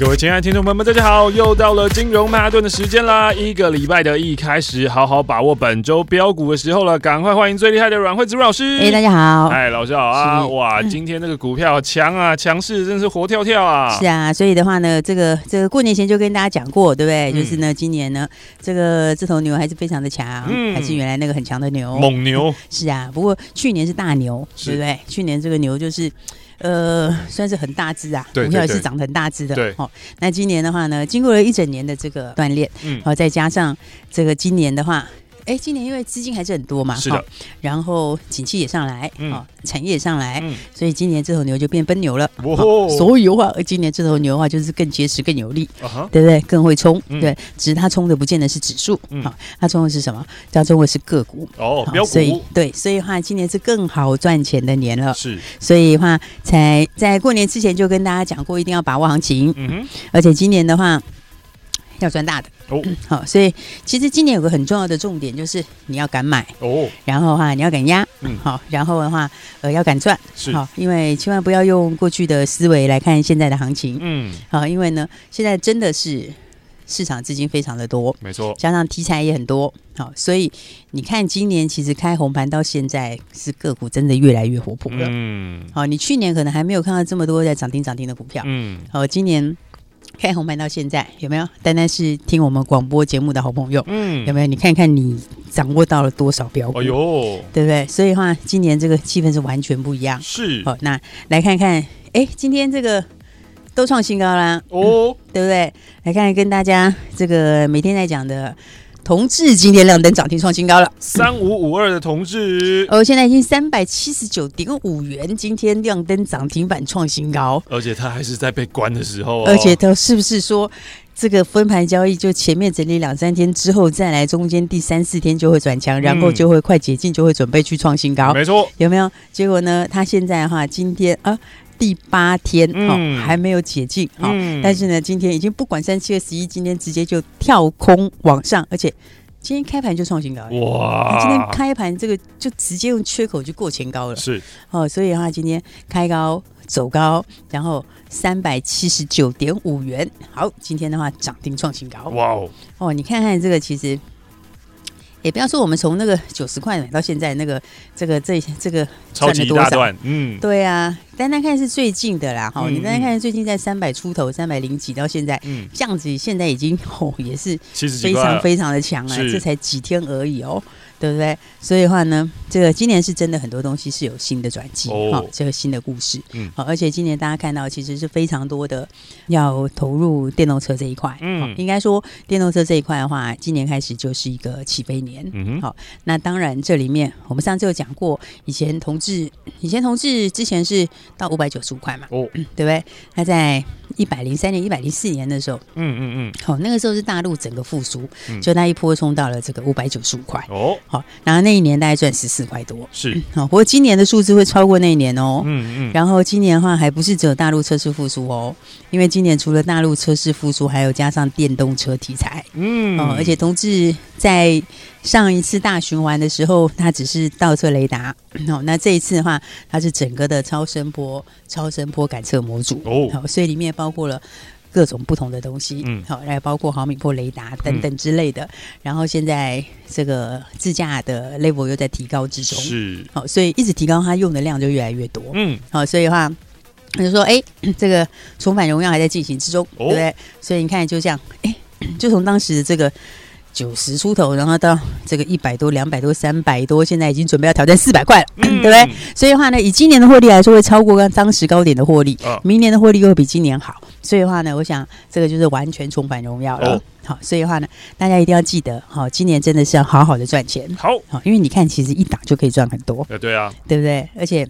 各位亲爱的听众朋友们，大家好，又到了金融曼哈顿的时间啦！一个礼拜的一开始，好好把握本周标股的时候了，赶快欢迎最厉害的阮惠慈老师。哎、欸，大家好，哎，老师好啊！哇，今天这个股票强啊，强势，真是活跳跳啊！是啊，所以的话呢，这个这个过年前就跟大家讲过，对不对？嗯、就是呢，今年呢，这个这头牛还是非常的强，嗯、还是原来那个很强的牛，猛牛。是啊，不过去年是大牛，对不对？去年这个牛就是。呃，算是很大只啊，股票也是涨得很大只的。对，哦，那今年的话呢，经过了一整年的这个锻炼，嗯，好，再加上这个今年的话。哎，今年因为资金还是很多嘛，是的，哦、然后景气也上来，嗯、哦，产业也上来，嗯、所以今年这头牛就变奔牛了。哦，哦，所以的话，今年这头牛的话就是更结实、更有力，啊、对不对？更会冲，嗯、对，只是它冲的不见得是指数，好、嗯哦，它冲的是什么？它冲的是个股哦，标股。所以对，所以的话，今年是更好赚钱的年了。是，所以的话，才在过年之前就跟大家讲过，一定要把握行情。嗯哼，而且今年的话。要赚大的。哦，好，所以其实今年有个很重要的重点就是你要敢买。哦，然后的话你要敢压，嗯，好，然后的话呃要敢赚，是。好，因为千万不要用过去的思维来看现在的行情，嗯，好，因为呢现在真的是市场资金非常的多，没错，加上题材也很多，好，所以你看今年其实开红盘到现在是个股真的越来越活泼了，嗯，好，你去年可能还没有看到这么多在涨停涨停的股票，嗯，好，今年。开红盘到现在有没有？单单是听我们广播节目的好朋友，嗯，有没有？你看看你掌握到了多少标股？哎呦，对不对？所以的话，今年这个气氛是完全不一样。是，好，那来看看，哎，今天这个都创新高啦，哦，对不对？来看看跟大家这个每天在讲的。同志今天亮灯涨停创新高了，三五五二的同志。哦，现在已经三百七十九点五元，今天亮灯涨停板创新高，而且它还是在被关的时候，而且它是不是说这个分盘交易就前面整理两三天之后再来，中间第三四天就会转强，然后就会快解禁，就会准备去创新高，没错，有没有？结果呢，它现在的话今天啊。第八天哈、嗯哦、还没有解禁哈，嗯、但是呢，今天已经不管三七二十一，今天直接就跳空往上，而且今天开盘就创新高哇！今天开盘这个就直接用缺口就过前高了，是哦，所以的话今天开高走高，然后三百七十九点五元，好，今天的话涨停创新高哇哦！哦，你看看这个其实。也不要说我们从那个九十块买到现在那个这个这这个赚了多少，嗯，对啊，单单看是最近的啦，哈、嗯，你单单看最近在三百出头，三百零几到现在，嗯，这样子现在已经哦也是非常非常的强了，这才几天而已哦。对不对？所以的话呢，这个今年是真的很多东西是有新的转机，好、哦，这个新的故事，嗯，好，而且今年大家看到其实是非常多的要投入电动车这一块，嗯，应该说电动车这一块的话，今年开始就是一个起飞年，嗯哼，好，那当然这里面我们上次有讲过，以前同志，以前同志之前是到五百九十五块嘛，哦，对不对？那在一百零三年、一百零四年的时候，嗯嗯嗯，好，那个时候是大陆整个复苏，嗯、就那一波冲到了这个五百九十五块，哦。好，然后那一年大概赚十四块多，是好。不过今年的数字会超过那一年哦。嗯嗯。然后今年的话，还不是只有大陆车市复苏哦，因为今年除了大陆车市复苏，还有加上电动车题材。嗯。哦，而且同志在上一次大循环的时候，它只是倒车雷达。哦，那这一次的话，它是整个的超声波、超声波感测模组。哦。好，所以里面包括了。各种不同的东西，嗯，好，来包括毫米波雷达等等之类的。嗯、然后现在这个自驾的 level 又在提高之中，是好，所以一直提高，它用的量就越来越多，嗯，好，所以的话，他就说，哎，这个重返荣耀还在进行之中，哦、对不对？所以你看，就这样，哎，就从当时的这个。九十出头，然后到这个一百多、两百多、三百多，现在已经准备要挑战四百块了，嗯、对不对？所以的话呢，以今年的获利来说，会超过刚当时高点的获利，哦、明年的获利又会比今年好。所以的话呢，我想这个就是完全重返荣耀了。哦、好，所以的话呢，大家一定要记得，好，今年真的是要好好的赚钱。好，好，因为你看，其实一档就可以赚很多。呃，对啊，对不对？而且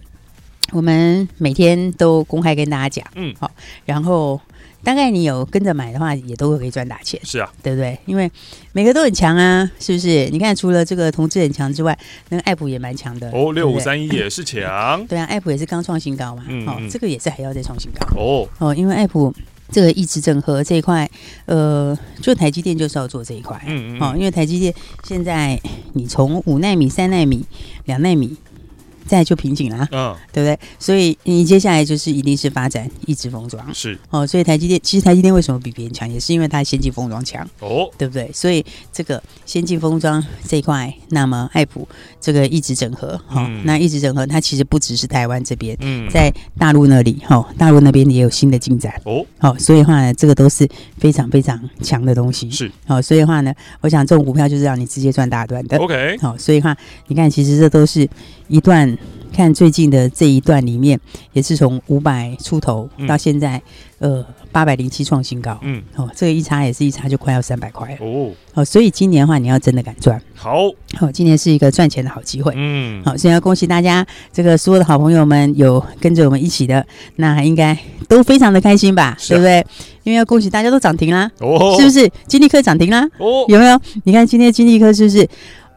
我们每天都公开跟大家讲，嗯，好，然后。大概你有跟着买的话，也都会可以赚大钱。是啊，对不对？因为每个都很强啊，是不是？你看，除了这个同志很强之外，那个爱普也蛮强的哦，六五三一也是强。对啊，爱普也是刚创新高嘛，哦，这个也是还要再创新高哦哦，因为爱普这个一直整合这一块，呃，就台积电就是要做这一块，嗯嗯，哦，因为台积电现在你从五纳米、三纳米、两纳米。再就瓶颈了，嗯，对不对？所以你接下来就是一定是发展一直封装，是。哦。所以台积电其实台积电为什么比别人强，也是因为它先进封装强哦，对不对？所以这个先进封装这一块，那么爱普这个一直整合，好、嗯。哦，那一直整合它其实不只是台湾这边，嗯，在大陆那里，哈、哦，大陆那边也有新的进展。哦，好、哦，所以的话呢，这个都是非常非常强的东西，是。好、哦，所以的话呢，我想这种股票就是让你直接赚大段的，OK，好、哦，所以的话你看，其实这都是一段。看最近的这一段里面，也是从五百出头到现在，嗯、呃，八百零七创新高。嗯，哦，这个一差也是一差就快要三百块了。哦，哦，所以今年的话，你要真的敢赚，好，好、哦，今年是一个赚钱的好机会。嗯，好，所以要恭喜大家，这个所有的好朋友们有跟着我们一起的，那应该都非常的开心吧？对不对？因为要恭喜大家都涨停啦，哦，是不是？金立科涨停啦，哦，有没有？你看今天金立科是不是？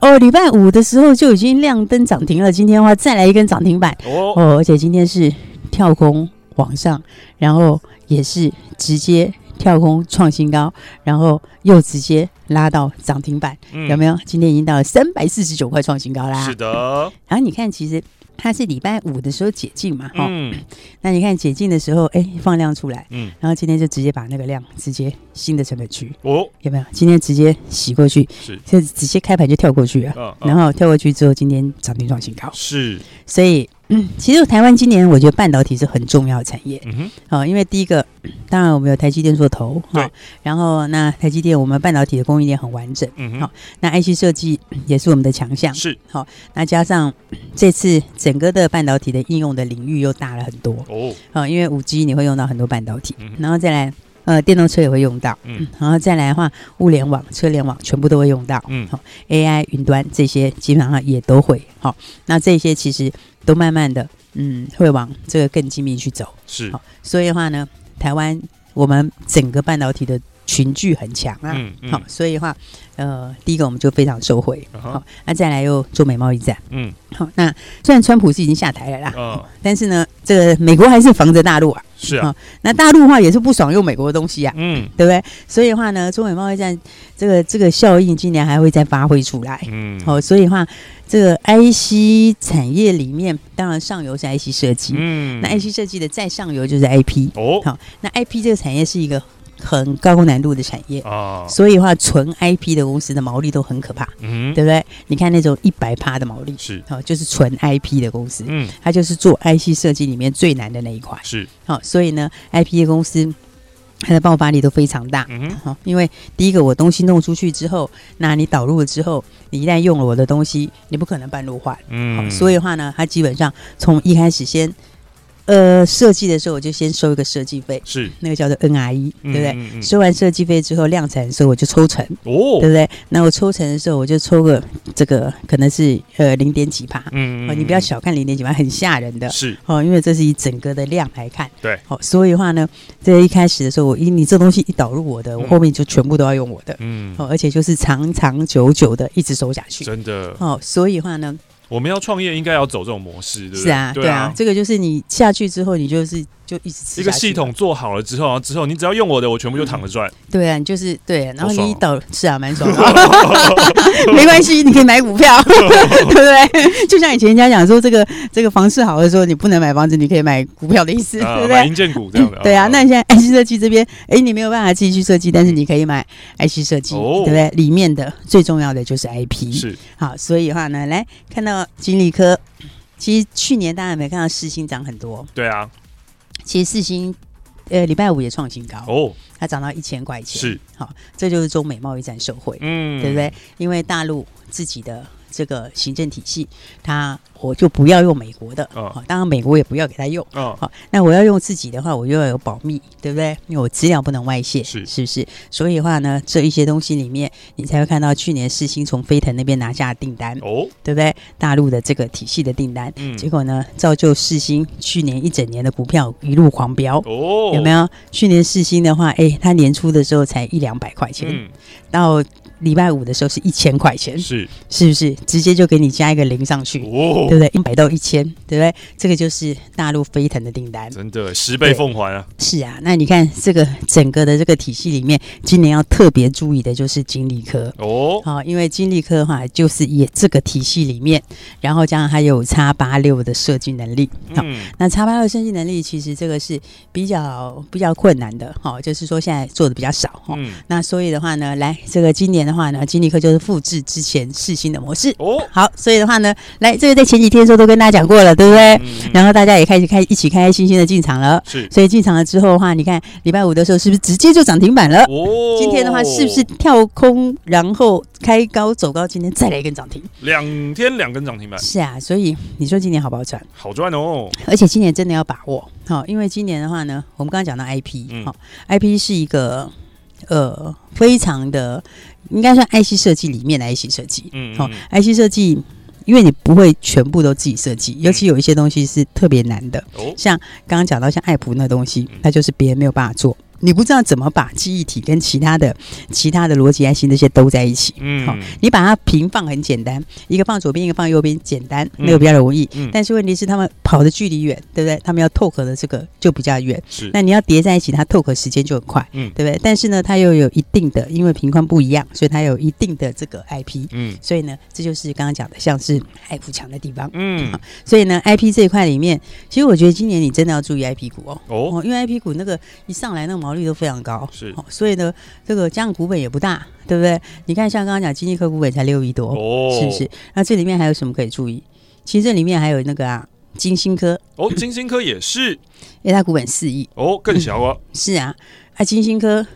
哦，礼拜五的时候就已经亮灯涨停了，今天的话再来一根涨停板哦，哦，而且今天是跳空往上，然后也是直接跳空创新高，然后又直接拉到涨停板，嗯、有没有？今天已经到了三百四十九块创新高啦。是的，然后你看，其实。它是礼拜五的时候解禁嘛，哈、嗯，那你看解禁的时候，哎、欸，放量出来，嗯，然后今天就直接把那个量直接新的成本区，哦，有没有？今天直接洗过去，是，就直接开盘就跳过去了，嗯嗯、然后跳过去之后，今天涨停创新高，是，所以。嗯，其实台湾今年我觉得半导体是很重要的产业，嗯哼，好，因为第一个，当然我们有台积电做头，哈，然后那台积电我们半导体的供应链很完整，嗯哼，好，那 IC 设计 也是我们的强项，是，好，那加上这次整个的半导体的应用的领域又大了很多，哦，好，因为五 G 你会用到很多半导体，然后再来。呃，电动车也会用到，嗯，然后再来的话，物联网、车联网全部都会用到，嗯，好，AI 云端这些基本上也都会，好，那这些其实都慢慢的，嗯，会往这个更精密去走，是，好，所以的话呢，台湾我们整个半导体的群聚很强啊，嗯，嗯，好，所以的话，呃，第一个我们就非常受惠，好，那、啊、再来又中美贸易战，嗯，好，那虽然川普是已经下台了啦，哦，但是呢，这个美国还是防着大陆啊。是啊，那大陆的话也是不爽用美国的东西啊，嗯，对不对？所以的话呢，中美贸易战这个这个效应今年还会再发挥出来，嗯，好，所以的话，这个 IC 产业里面，当然上游是 IC 设计，嗯，那 IC 设计的再上游就是 IP，哦，好，那 IP 这个产业是一个。很高难度的产业。啊，所以的话，纯 IP 的公司的毛利都很可怕，嗯，对不对？你看那种一百趴的毛利是，好，就是纯 IP 的公司，嗯，它就是做 IC 设计里面最难的那一块，是，好，所以呢，IP 的公司它的爆发力都非常大，嗯，好，因为第一个我东西弄出去之后，那你导入了之后，你一旦用了我的东西，你不可能半路换，嗯，好，所以的话呢，它基本上从一开始先。呃，设计的时候我就先收一个设计费，是。那个叫做 NRE，对不对？嗯嗯。嗯、收完设计费之后，量产的时候我就抽成，哦，对不对？那我抽成的时候，我就抽个这个可能是呃零点几趴，嗯，嗯，哦，你不要小看零点几趴，很吓人的，是。哦，因为这是以整个的量来看，对，哦，所以的话呢，这一开始的时候，我一你这东西一导入我的，我后面就全部都要用我的，嗯，哦，而且就是长长久久的一直收下去，真的，哦，所以的话呢。我们要创业，应该要走这种模式，对不对？是啊，对啊，这个就是你下去之后，你就是。就一直吃一个系统做好了之后，之后你只要用我的，我全部就躺着赚。对啊，你就是对，然后你一倒是啊，蛮爽的。没关系，你可以买股票，对不对？就像以前人家讲说，这个这个房市好的时候，你不能买房子，你可以买股票的意思，对不对？银建股这样的。对啊，那你现在 IC 设计这边，哎，你没有办法自己去设计，但是你可以买 IC 设计，对不对？里面的最重要的就是 IP。是好，所以的话呢，来看到金立科，其实去年大家有没有看到世星涨很多？对啊。其实四星，呃，礼拜五也创新高。哦，它涨到一千块钱，是。好，这就是中美贸易战受惠，嗯，对不对？因为大陆自己的这个行政体系，它我就不要用美国的，当然美国也不要给他用，那我要用自己的话，我就要有保密，对不对？因为我资料不能外泄，是是不是？所以的话呢，这一些东西里面，你才会看到去年世星从飞腾那边拿下的订单，哦，对不对？大陆的这个体系的订单，嗯，结果呢，造就世星去年一整年的股票一路狂飙，哦，有没有？去年世星的话，哎，它年初的时候才一两百块钱，嗯，到。礼拜五的时候是一千块钱，是。是不是？直接就给你加一个零上去，哦、对不对？一百到一千，对不对？这个就是大陆飞腾的订单，真的十倍奉还啊！是啊，那你看这个整个的这个体系里面，今年要特别注意的就是金丽科。哦，好，因为金丽科的话就是也这个体系里面，然后加上还有叉八六的设计能力，好，嗯、那叉八六设计能力其实这个是比较比较困难的，好，就是说现在做的比较少，哈、嗯，那所以的话呢，来这个今年的话呢，金立科就是复制之前试新的模式哦。好，所以的话呢，来这个在前几天的时候都跟大家讲过了，对不对？嗯、然后大家也开始开一起开开心心的进场了。是，所以进场了之后的话，你看礼拜五的时候是不是直接就涨停板了？哦，今天的话是不是跳空，然后开高走高，今天再来一根涨停？两天两根涨停板。是啊，所以你说今年好不好赚？好赚哦。而且今年真的要把握好，因为今年的话呢，我们刚刚讲到 IP，好、嗯、，IP 是一个呃非常的。应该算 IC 设计里面的 IC 设计，嗯，好，IC 设计，因为你不会全部都自己设计，尤其有一些东西是特别难的，哦，像刚刚讲到像爱普那东西，它就是别人没有办法做。你不知道怎么把记忆体跟其他的、其他的逻辑 IC 那些都在一起，嗯，好，你把它平放很简单，一个放左边，一个放右边，简单，那个比较容易。嗯，但是问题是他们跑的距离远，对不对？他们要透壳的这个就比较远，是。那你要叠在一起，它透壳时间就很快，嗯，对不对？但是呢，它又有一定的，因为频宽不一样，所以它有一定的这个 IP，嗯，所以呢，这就是刚刚讲的，像是爱普强的地方，嗯，好，所以呢，IP 这一块里面，其实我觉得今年你真的要注意 IP 股哦，哦，因为 IP 股那个一上来那个毛率都非常高，是，哦，所以呢，这个加上股本也不大，对不对？你看，像刚刚讲金丽科股本才六亿多，哦，是不是？那这里面还有什么可以注意？其实这里面还有那个啊，金星科，哦，金星科也是，因为它股本四亿，哦，更小啊，嗯，是啊，啊，金星科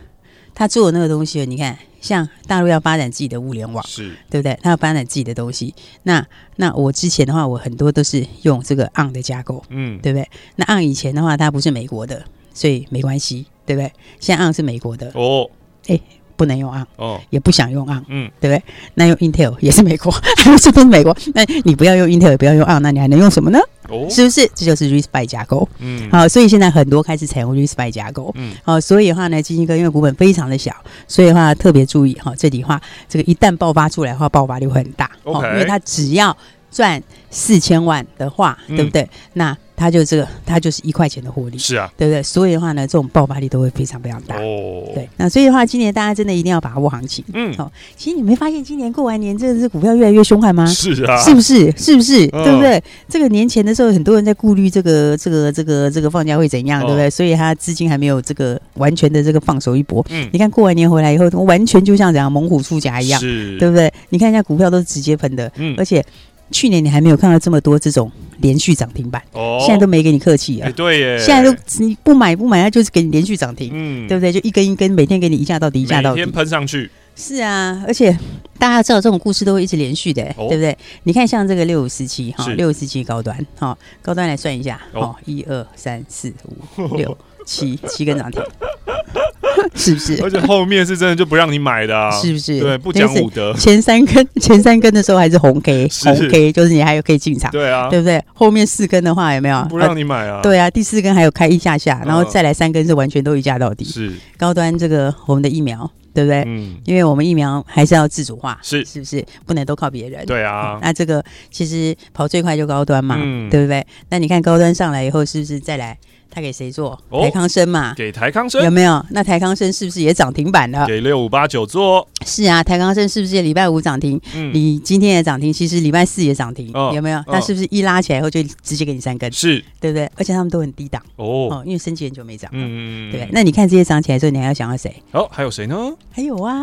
它做的那个东西，你看，像大陆要发展自己的物联网，是对不对？它要发展自己的东西，那那我之前的话，我很多都是用这个 ARM 的架构，嗯，对不对？那 ARM 以前的话，它不是美国的。所以没关系，对不对？现在 ARM 是美国的哦，哎，不能用 ARM 哦，也不想用 ARM 嗯，对不对？那用 Intel 也是美国，是不是美国？那你不要用 Intel，也不要用 ARM，那你还能用什么呢？哦，是不是？这就是 RISC-V 架构，嗯，好，所以现在很多开始采用 RISC-V 架构，嗯，好，所以的话呢，基金哥因为股本非常的小，所以的话特别注意哈，这里话这个一旦爆发出来的话，爆发力会很大，OK，因为它只要赚四千万的话，对不对？那它就这个，它就是一块钱的获利，是啊，对不对？所以的话呢，这种爆发力都会非常非常大。哦，对，那所以的话，今年大家真的一定要把握行情。嗯，好、哦，其实你没发现今年过完年，真的是股票越来越凶悍吗？是啊，是不是？是不是？嗯、对不对？这个年前的时候，很多人在顾虑这个、这个、这个、这个放假会怎样，哦、对不对？所以他资金还没有这个完全的这个放手一搏。嗯，你看过完年回来以后，完全就像怎样猛虎出柙一样，是，对不对？你看一下股票都是直接喷的，嗯，而且。去年你还没有看到这么多这种连续涨停板，哦，现在都没给你客气啊、欸！对耶，现在都你不买不买，它就是给你连续涨停，嗯，对不对？就一根一根，每天给你一价到底，一价到底，每天喷上去。是啊，而且大家知道这种故事都会一直连续的，哦、对不对？你看像这个六五四七哈，六五四七高端哈，高端来算一下，哦，一二三四五六 七七根涨停。是不是？而且后面是真的就不让你买的，啊，是不是？对，不讲武德。前三根，前三根的时候还是红 K，红 K 就是你还有可以进场，对啊，对不对？后面四根的话有没有？不让你买啊？对啊，第四根还有开一下下，然后再来三根是完全都一价到底。是高端这个我们的疫苗，对不对？嗯，因为我们疫苗还是要自主化，是是不是？不能都靠别人。对啊，那这个其实跑最快就高端嘛，对不对？那你看高端上来以后，是不是再来？他给谁做？台康生嘛，给台康生有没有？那台康生是不是也涨停板了？给六五八九做。是啊，台康生是不是也礼拜五涨停？嗯，你今天也涨停，其实礼拜四也涨停，有没有？那是不是一拉起来以后就直接给你三根？是，对不对？而且他们都很低档哦，因为升级很久没涨，嗯，对。那你看这些涨起来之后，你还要想要谁？哦，还有谁呢？还有啊，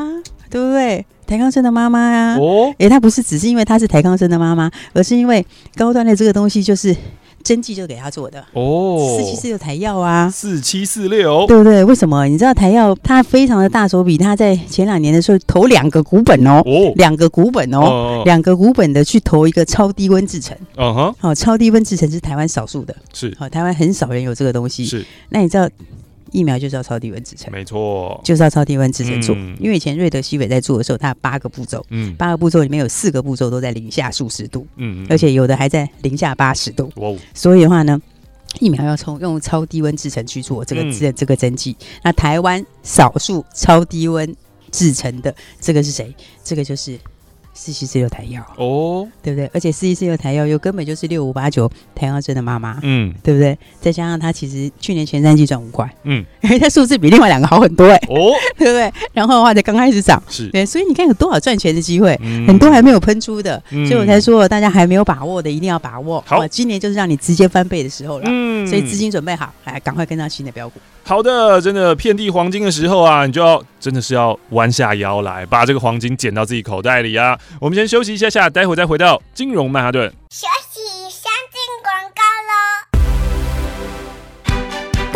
对不对？台康生的妈妈呀，哦，哎，他不是只是因为他是台康生的妈妈，而是因为高端的这个东西就是。针剂就给他做的。哦，四七四六台药啊，四七四六，对不对？为什么？你知道台药它非常的大手笔，它在前两年的时候投两个股本哦，哦。两个股本哦，哦两个股本的去投一个超低温制成，嗯哼，哦，超低温制成是台湾少数的，是，好、哦，台湾很少人有这个东西，是。那你知道？疫苗就是要超低温制成，没错，就是要超低温制成做。嗯、因为以前瑞德西韦在做的时候，它有八个步骤，嗯，八个步骤里面有四个步骤都在零下数十度，嗯，嗯，而且有的还在零下八十度。哇，所以的话呢，疫苗要从用超低温制成去做这个这、嗯、这个针剂。那台湾少数超低温制成的这个是谁？这个就是。四七四六台药哦，对不对？而且四七四六台药又根本就是六五八九台药针的妈妈，嗯，对不对？再加上它其实去年前三季赚五块，嗯，因为它数字比另外两个好很多哎，哦，对不对？然后的话才刚开始涨，是。对，所以你看有多少赚钱的机会，嗯、很多还没有喷出的，嗯、所以我才说大家还没有把握的一定要把握。好，今年就是让你直接翻倍的时候了，嗯，所以资金准备好，来赶快跟上新的标股。好的，真的遍地黄金的时候啊，你就要真的是要弯下腰来，把这个黄金捡到自己口袋里啊。我们先休息一下下，待会再回到金融曼哈顿。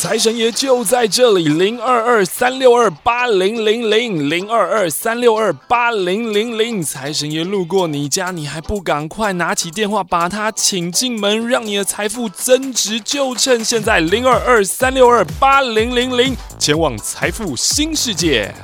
财神爷就在这里，零二二三六二八零零零零二二三六二八零零零。财神爷路过你家，你还不赶快拿起电话把他请进门，让你的财富增值，就趁现在，零二二三六二八零零零，前往财富新世界。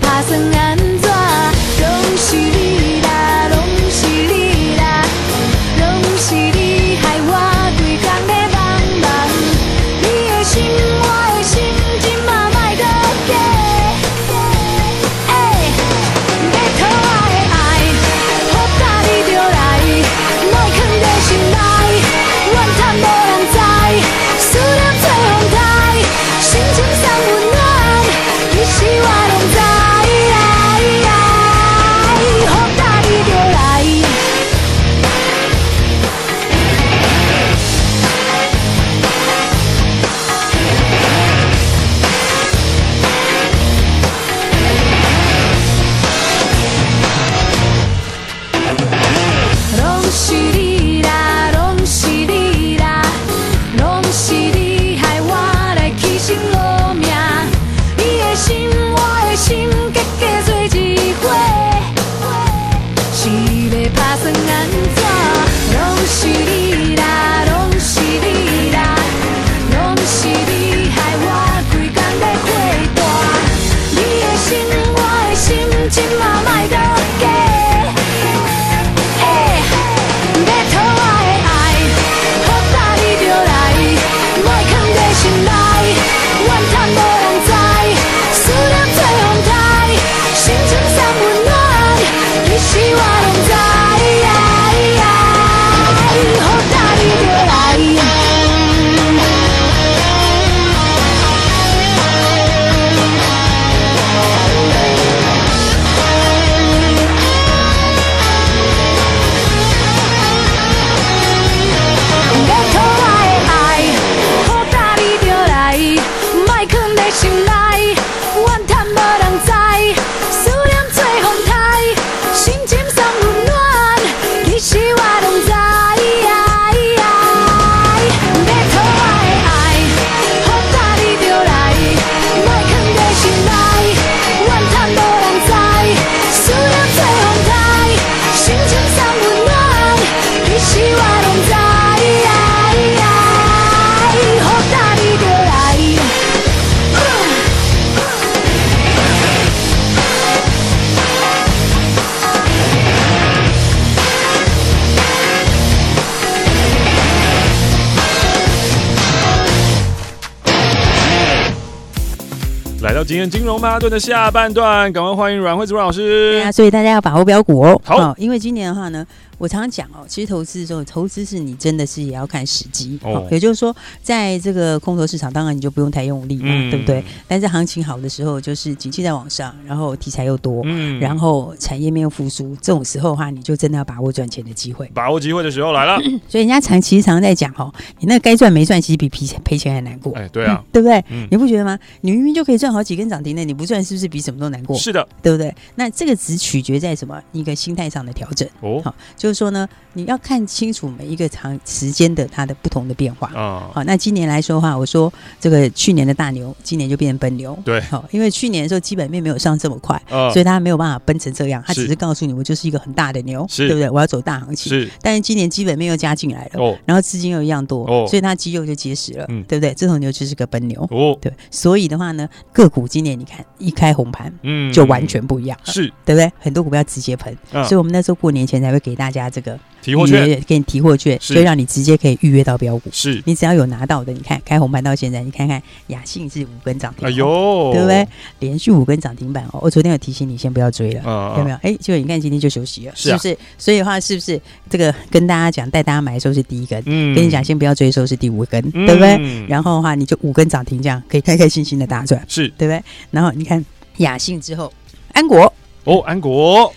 pasangan 到今天金融曼哈顿的下半段，赶快欢迎阮慧子阮老师。对啊，所以大家要把握标股哦。好，哦，因为今年的话呢。我常常讲哦，其实投资的时候，投资是你真的是也要看时机哦。也就是说，在这个空头市场，当然你就不用太用力嘛，嗯、对不对？但是行情好的时候，就是景气在往上，然后题材又多，嗯，然后产业面又复苏，这种时候的话，你就真的要把握赚钱的机会。把握机会的时候来了。所以人家常其实常常在讲哦，你那该赚没赚，其实比赔钱赔钱还难过。哎，对啊，嗯、对不对？嗯、你不觉得吗？你明明就可以赚好几根涨停的，你不赚是不是比什么都难过？是的，对不对？那这个只取决在什么？一个心态上的调整哦。好，就是说呢，你。要看清楚每一个长时间的它的不同的变化哦。好，那今年来说的话，我说这个去年的大牛，今年就变成奔牛。对，好，因为去年的时候基本面没有上这么快，所以它没有办法奔成这样。它只是告诉你，我就是一个很大的牛，对不对？我要走大行情。是，但是今年基本面又加进来了，然后资金又一样多，所以它肌肉就结实了，对不对？这头牛就是个奔牛。哦，对，所以的话呢，个股今年你看一开红盘，嗯，就完全不一样，是对不对？很多股票直接喷，所以我们那时候过年前才会给大家这个。提货券给你提货券，所以让你直接可以预约到标股。是你只要有拿到的，你看开红盘到现在，你看看雅信是五根涨停，哎呦，对不对？连续五根涨停板哦。我昨天有提醒你先不要追了，有没有？哎，结果你看今天就休息了，是不是？所以的话，是不是这个跟大家讲，带大家买的时候是第一根，嗯跟你讲先不要追的时候是第五根，对不对？然后的话，你就五根涨停这样可以开开心心的大赚，是对不对？然后你看雅信之后，安国哦，安国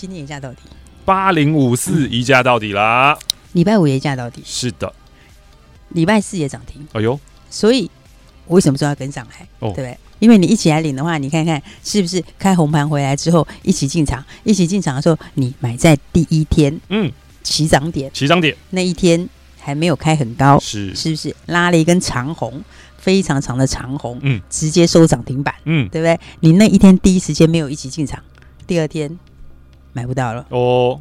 今天也价到底。八零五四一价到底啦！礼拜五也价到底，是的。礼拜四也涨停，哎呦！所以我为什么说要跟上来？哦，对不对？因为你一起来领的话，你看看是不是开红盘回来之后一起进场？一起进场的时候，你买在第一天，嗯，起涨点，起涨点那一天还没有开很高，是是不是拉了一根长红，非常长的长红，嗯，直接收涨停板，嗯，对不对？你那一天第一时间没有一起进场，第二天。买不到了哦，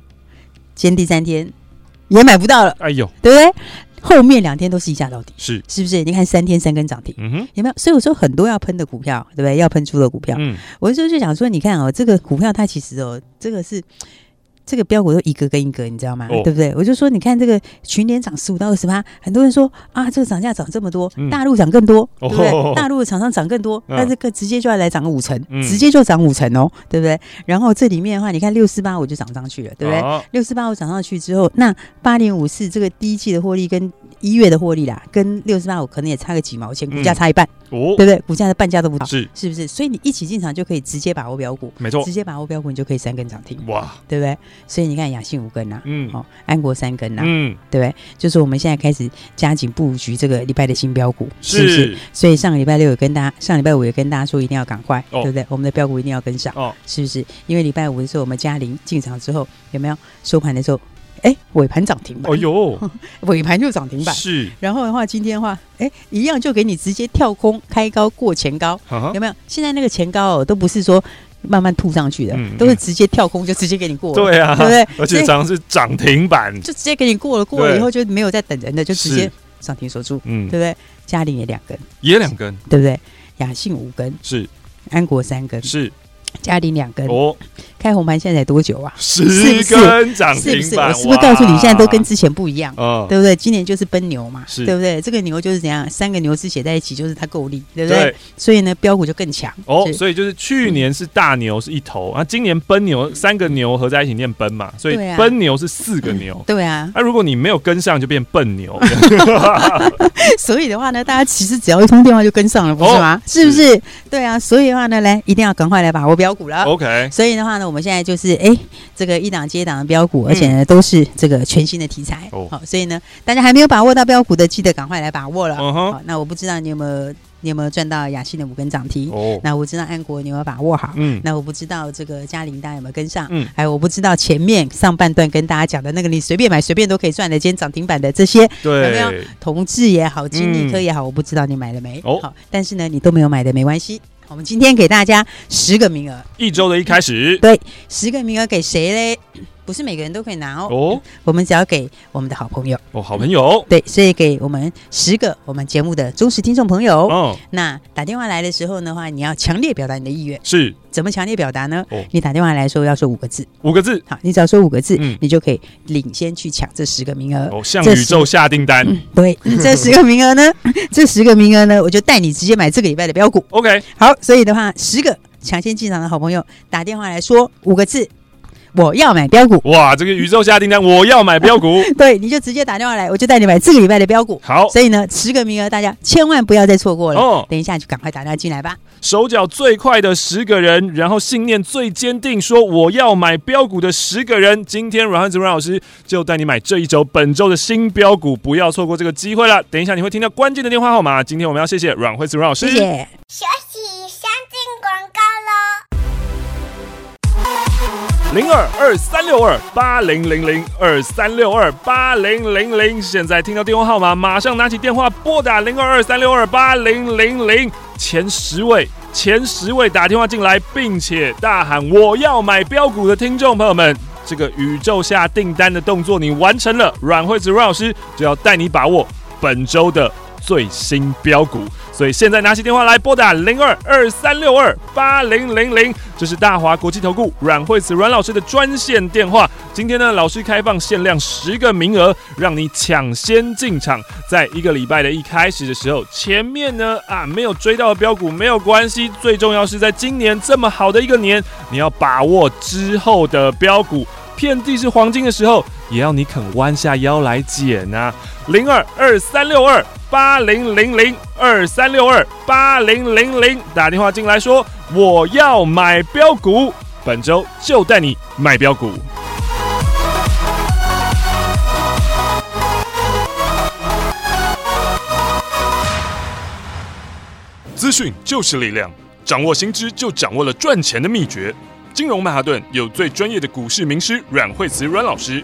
今天第三天也买不到了，哎呦，对不对？后面两天都是一价到底，是是不是？你看三天三根涨停，嗯哼，有没有？所以我说很多要喷的股票，对不对？要喷出的股票，嗯，我就就想说，你看哦，这个股票它其实哦，这个是。这个标股都一个跟一个，你知道吗？哦、对不对？我就说，你看这个群联涨十五到二十八，很多人说啊，这个涨价涨这么多，嗯、大陆涨更多，对不对？哦、大陆的厂商涨更多，那、嗯、这个直接就要来涨个五成，嗯、直接就涨五成哦，对不对？然后这里面的话，你看六四八五就涨上去了，对不对？六四八五涨上去之后，那八点五四这个第一季的获利跟一月的获利啦，跟六十八五可能也差个几毛钱，股价差一半。嗯哦，对不对？股价的半价都不到，是是不是？所以你一起进场就可以直接把握标股，没错，直接把握标股，你就可以三根涨停，哇，对不对？所以你看雅信五根呐，嗯，哦，安国三根呐，嗯，对不对？就是我们现在开始加紧布局这个礼拜的新标股，是不是？所以上个礼拜六也跟大家，上礼拜五也跟大家说一定要赶快，对不对？我们的标股一定要跟上，哦，是不是？因为礼拜五的时候我们嘉玲进场之后，有没有收盘的时候？哎，尾盘涨停板！哎呦，尾盘就涨停板。是，然后的话，今天的话，哎，一样就给你直接跳空开高过前高，有没有？现在那个前高哦，都不是说慢慢吐上去的，都是直接跳空就直接给你过了。对啊，对不对？而且涨是涨停板，就直接给你过了，过了以后就没有再等人的，就直接涨停锁住。嗯，对不对？嘉玲也两根，也两根，对不对？雅信五根，是安国三根，是嘉玲两根。哦。开红盘现在才多久啊？十根涨停板，是不是？我是不是告诉你，现在都跟之前不一样？嗯，对不对？今年就是奔牛嘛，对不对？这个牛就是怎样？三个牛字写在一起，就是它够力，对不对？所以呢，标股就更强哦。所以就是去年是大牛是一头啊，今年奔牛三个牛合在一起念奔嘛，所以奔牛是四个牛。对啊，那如果你没有跟上，就变笨牛。所以的话呢，大家其实只要一通电话就跟上了，不是吗？是不是？对啊，所以的话呢，来一定要赶快来把握标股了。OK，所以的话呢。我们现在就是哎，这个一档接一档的标股，而且呢都是这个全新的题材，好，所以呢大家还没有把握到标股的，记得赶快来把握了。好，那我不知道你有没有你有没有赚到雅信的五根涨停？哦，那我知道安国你有没有把握好？嗯，那我不知道这个嘉玲大家有没有跟上？嗯，还有我不知道前面上半段跟大家讲的那个你随便买随便都可以赚的，今天涨停板的这些，对，有没有？同志也好，金立科也好，我不知道你买了没？哦，好，但是呢你都没有买的没关系。我们今天给大家十个名额，一周的一开始，对，十个名额给谁嘞？不是每个人都可以拿哦。哦，我们只要给我们的好朋友哦，好朋友。对，所以给我们十个我们节目的忠实听众朋友。哦，那打电话来的时候的话，你要强烈表达你的意愿。是，怎么强烈表达呢？哦，你打电话来说要说五个字，五个字。好，你只要说五个字，嗯，你就可以领先去抢这十个名额。哦，向宇宙下订单。嗯，对，这十个名额呢，这十个名额呢，我就带你直接买这个礼拜的标股。OK，好，所以的话，十个抢先进场的好朋友打电话来说五个字。我要买标股哇！这个宇宙下订单，我要买标股。对，你就直接打电话来，我就带你买这个礼拜的标股。好，所以呢，十个名额，大家千万不要再错过了。哦，等一下就赶快打电话进来吧。手脚最快的十个人，然后信念最坚定，说我要买标股的十个人，今天阮汉子阮老师就带你买这一周本周的新标股，不要错过这个机会了。等一下你会听到关键的电话号码。今天我们要谢谢阮惠子阮老师。谢谢。休息，先进广告零二二三六二八零零零二三六二八零零零，现在听到电话号码，马上拿起电话拨打零二二三六二八零零零，前十位前十位打电话进来，并且大喊我要买标股的听众朋友们，这个宇宙下订单的动作你完成了，阮惠子阮老师就要带你把握本周的最新标股。所以现在拿起电话来拨打零二二三六二八零零零，这是大华国际投顾阮惠慈阮老师的专线电话。今天呢，老师开放限量十个名额，让你抢先进场。在一个礼拜的一开始的时候，前面呢啊没有追到的标股没有关系，最重要是在今年这么好的一个年，你要把握之后的标股。遍地是黄金的时候，也要你肯弯下腰来捡啊！零二二三六二八零零零二三六二八零零零，打电话进来说我要买标股，本周就带你买标股。资讯就是力量，掌握新知就掌握了赚钱的秘诀。金融曼哈顿有最专业的股市名师阮惠慈阮老师，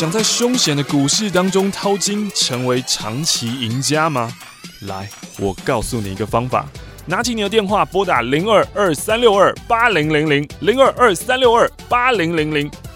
想在凶险的股市当中淘金，成为长期赢家吗？来，我告诉你一个方法。拿起你的电话，拨打零二二三六二八零零零零二二三六二八零零零。